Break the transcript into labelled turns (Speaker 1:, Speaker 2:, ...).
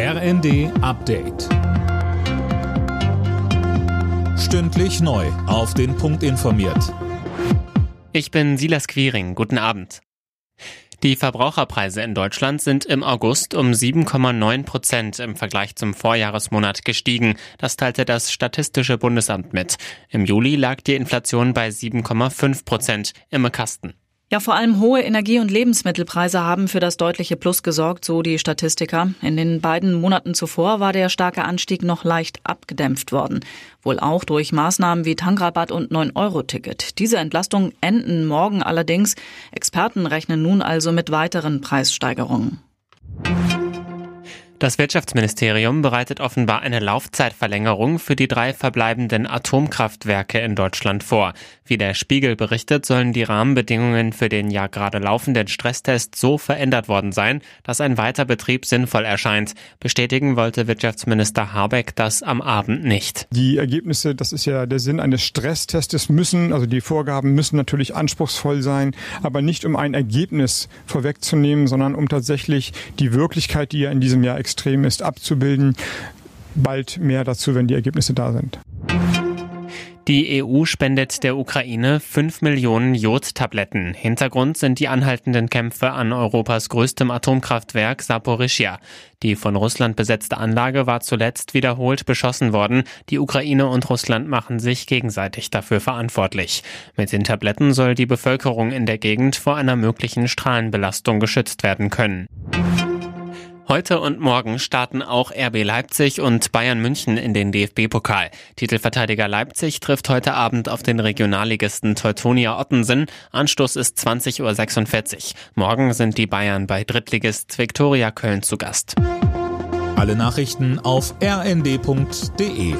Speaker 1: RND Update. Stündlich neu. Auf den Punkt informiert.
Speaker 2: Ich bin Silas Quiring. Guten Abend. Die Verbraucherpreise in Deutschland sind im August um 7,9 Prozent im Vergleich zum Vorjahresmonat gestiegen. Das teilte das Statistische Bundesamt mit. Im Juli lag die Inflation bei 7,5 Prozent im Kasten.
Speaker 3: Ja, vor allem hohe Energie- und Lebensmittelpreise haben für das deutliche Plus gesorgt, so die Statistiker. In den beiden Monaten zuvor war der starke Anstieg noch leicht abgedämpft worden. Wohl auch durch Maßnahmen wie Tankrabatt und 9-Euro-Ticket. Diese Entlastungen enden morgen allerdings. Experten rechnen nun also mit weiteren Preissteigerungen.
Speaker 2: Das Wirtschaftsministerium bereitet offenbar eine Laufzeitverlängerung für die drei verbleibenden Atomkraftwerke in Deutschland vor. Wie der Spiegel berichtet, sollen die Rahmenbedingungen für den ja gerade laufenden Stresstest so verändert worden sein, dass ein Weiterbetrieb sinnvoll erscheint. Bestätigen wollte Wirtschaftsminister Habeck das am Abend nicht.
Speaker 4: Die Ergebnisse, das ist ja der Sinn eines Stresstests, müssen, also die Vorgaben müssen natürlich anspruchsvoll sein, aber nicht um ein Ergebnis vorwegzunehmen, sondern um tatsächlich die Wirklichkeit, die ja in diesem Jahr extrem ist, abzubilden. Bald mehr dazu, wenn die Ergebnisse da sind.
Speaker 2: Die EU spendet der Ukraine 5 Millionen Jodtabletten. Hintergrund sind die anhaltenden Kämpfe an Europas größtem Atomkraftwerk Saporischia. Die von Russland besetzte Anlage war zuletzt wiederholt beschossen worden. Die Ukraine und Russland machen sich gegenseitig dafür verantwortlich. Mit den Tabletten soll die Bevölkerung in der Gegend vor einer möglichen Strahlenbelastung geschützt werden können. Heute und morgen starten auch RB Leipzig und Bayern München in den DFB-Pokal. Titelverteidiger Leipzig trifft heute Abend auf den Regionalligisten Teutonia Ottensen. Anstoß ist 20.46 Uhr. Morgen sind die Bayern bei Drittligist Viktoria Köln zu Gast.
Speaker 1: Alle Nachrichten auf rnd.de